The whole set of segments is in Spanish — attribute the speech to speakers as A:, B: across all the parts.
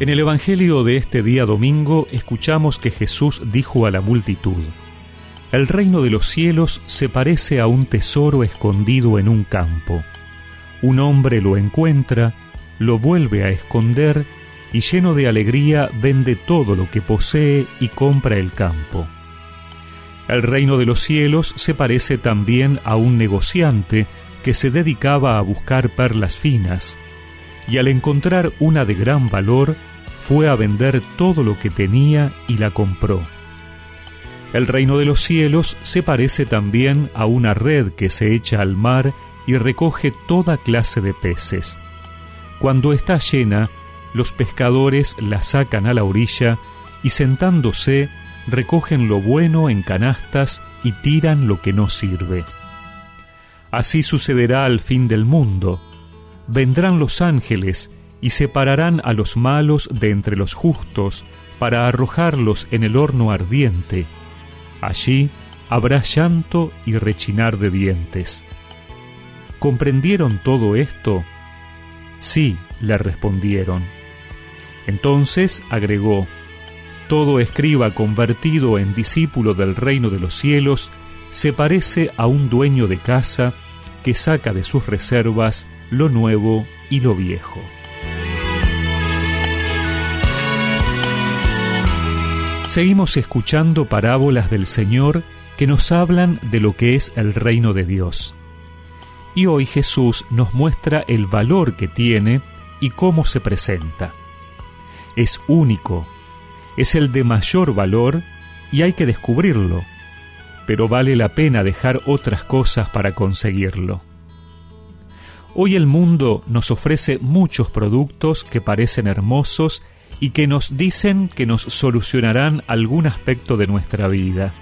A: En el Evangelio de este día domingo escuchamos que Jesús dijo a la multitud, El reino de los cielos se parece a un tesoro escondido en un campo. Un hombre lo encuentra, lo vuelve a esconder y lleno de alegría vende todo lo que posee y compra el campo. El reino de los cielos se parece también a un negociante que se dedicaba a buscar perlas finas, y al encontrar una de gran valor, fue a vender todo lo que tenía y la compró. El reino de los cielos se parece también a una red que se echa al mar y recoge toda clase de peces. Cuando está llena, los pescadores la sacan a la orilla y sentándose recogen lo bueno en canastas y tiran lo que no sirve. Así sucederá al fin del mundo. Vendrán los ángeles y separarán a los malos de entre los justos para arrojarlos en el horno ardiente. Allí habrá llanto y rechinar de dientes. ¿Comprendieron todo esto? Sí, le respondieron. Entonces agregó, Todo escriba convertido en discípulo del reino de los cielos se parece a un dueño de casa que saca de sus reservas lo nuevo y lo viejo. Seguimos escuchando parábolas del Señor que nos hablan de lo que es el reino de Dios. Y hoy Jesús nos muestra el valor que tiene y cómo se presenta. Es único, es el de mayor valor y hay que descubrirlo, pero vale la pena dejar otras cosas para conseguirlo. Hoy el mundo nos ofrece muchos productos que parecen hermosos y que nos dicen que nos solucionarán algún aspecto de nuestra vida.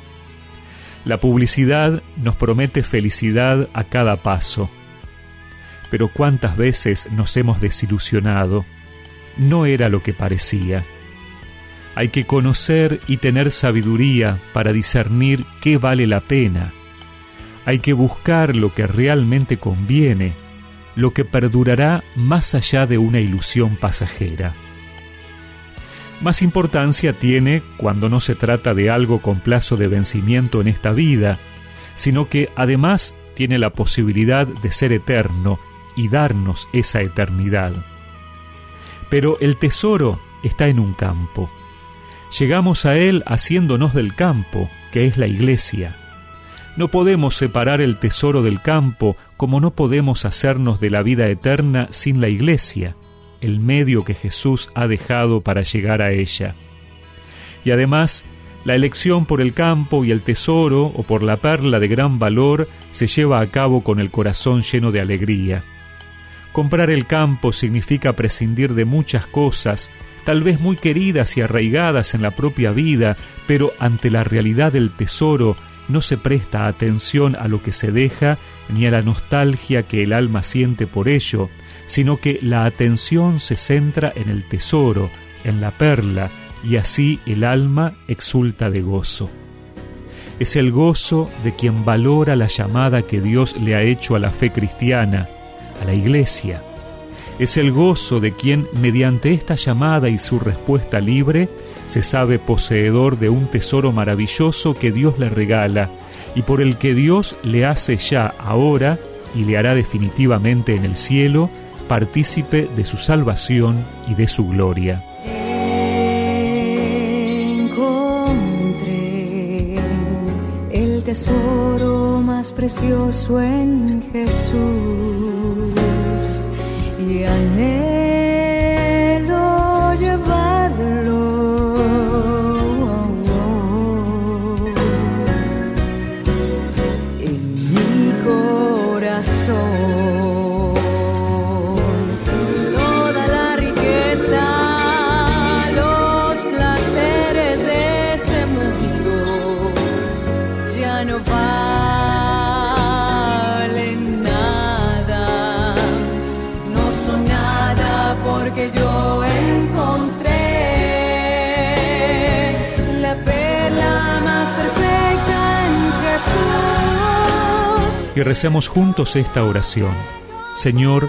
A: La publicidad nos promete felicidad a cada paso. Pero cuántas veces nos hemos desilusionado. No era lo que parecía. Hay que conocer y tener sabiduría para discernir qué vale la pena. Hay que buscar lo que realmente conviene, lo que perdurará más allá de una ilusión pasajera más importancia tiene cuando no se trata de algo con plazo de vencimiento en esta vida, sino que además tiene la posibilidad de ser eterno y darnos esa eternidad. Pero el tesoro está en un campo. Llegamos a él haciéndonos del campo, que es la iglesia. No podemos separar el tesoro del campo como no podemos hacernos de la vida eterna sin la iglesia el medio que Jesús ha dejado para llegar a ella. Y además, la elección por el campo y el tesoro o por la perla de gran valor se lleva a cabo con el corazón lleno de alegría. Comprar el campo significa prescindir de muchas cosas, tal vez muy queridas y arraigadas en la propia vida, pero ante la realidad del tesoro no se presta atención a lo que se deja ni a la nostalgia que el alma siente por ello, sino que la atención se centra en el tesoro, en la perla, y así el alma exulta de gozo. Es el gozo de quien valora la llamada que Dios le ha hecho a la fe cristiana, a la iglesia. Es el gozo de quien, mediante esta llamada y su respuesta libre, se sabe poseedor de un tesoro maravilloso que Dios le regala y por el que Dios le hace ya ahora y le hará definitivamente en el cielo partícipe de su salvación y de su gloria.
B: Encontré el tesoro más precioso en Jesús y anhelo porque yo encontré la perla más perfecta en Jesús.
A: Y recemos juntos esta oración. Señor,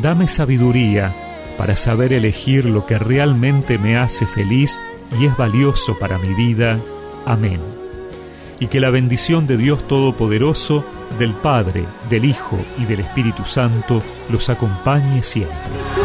A: dame sabiduría para saber elegir lo que realmente me hace feliz y es valioso para mi vida. Amén. Y que la bendición de Dios Todopoderoso, del Padre, del Hijo y del Espíritu Santo los acompañe siempre.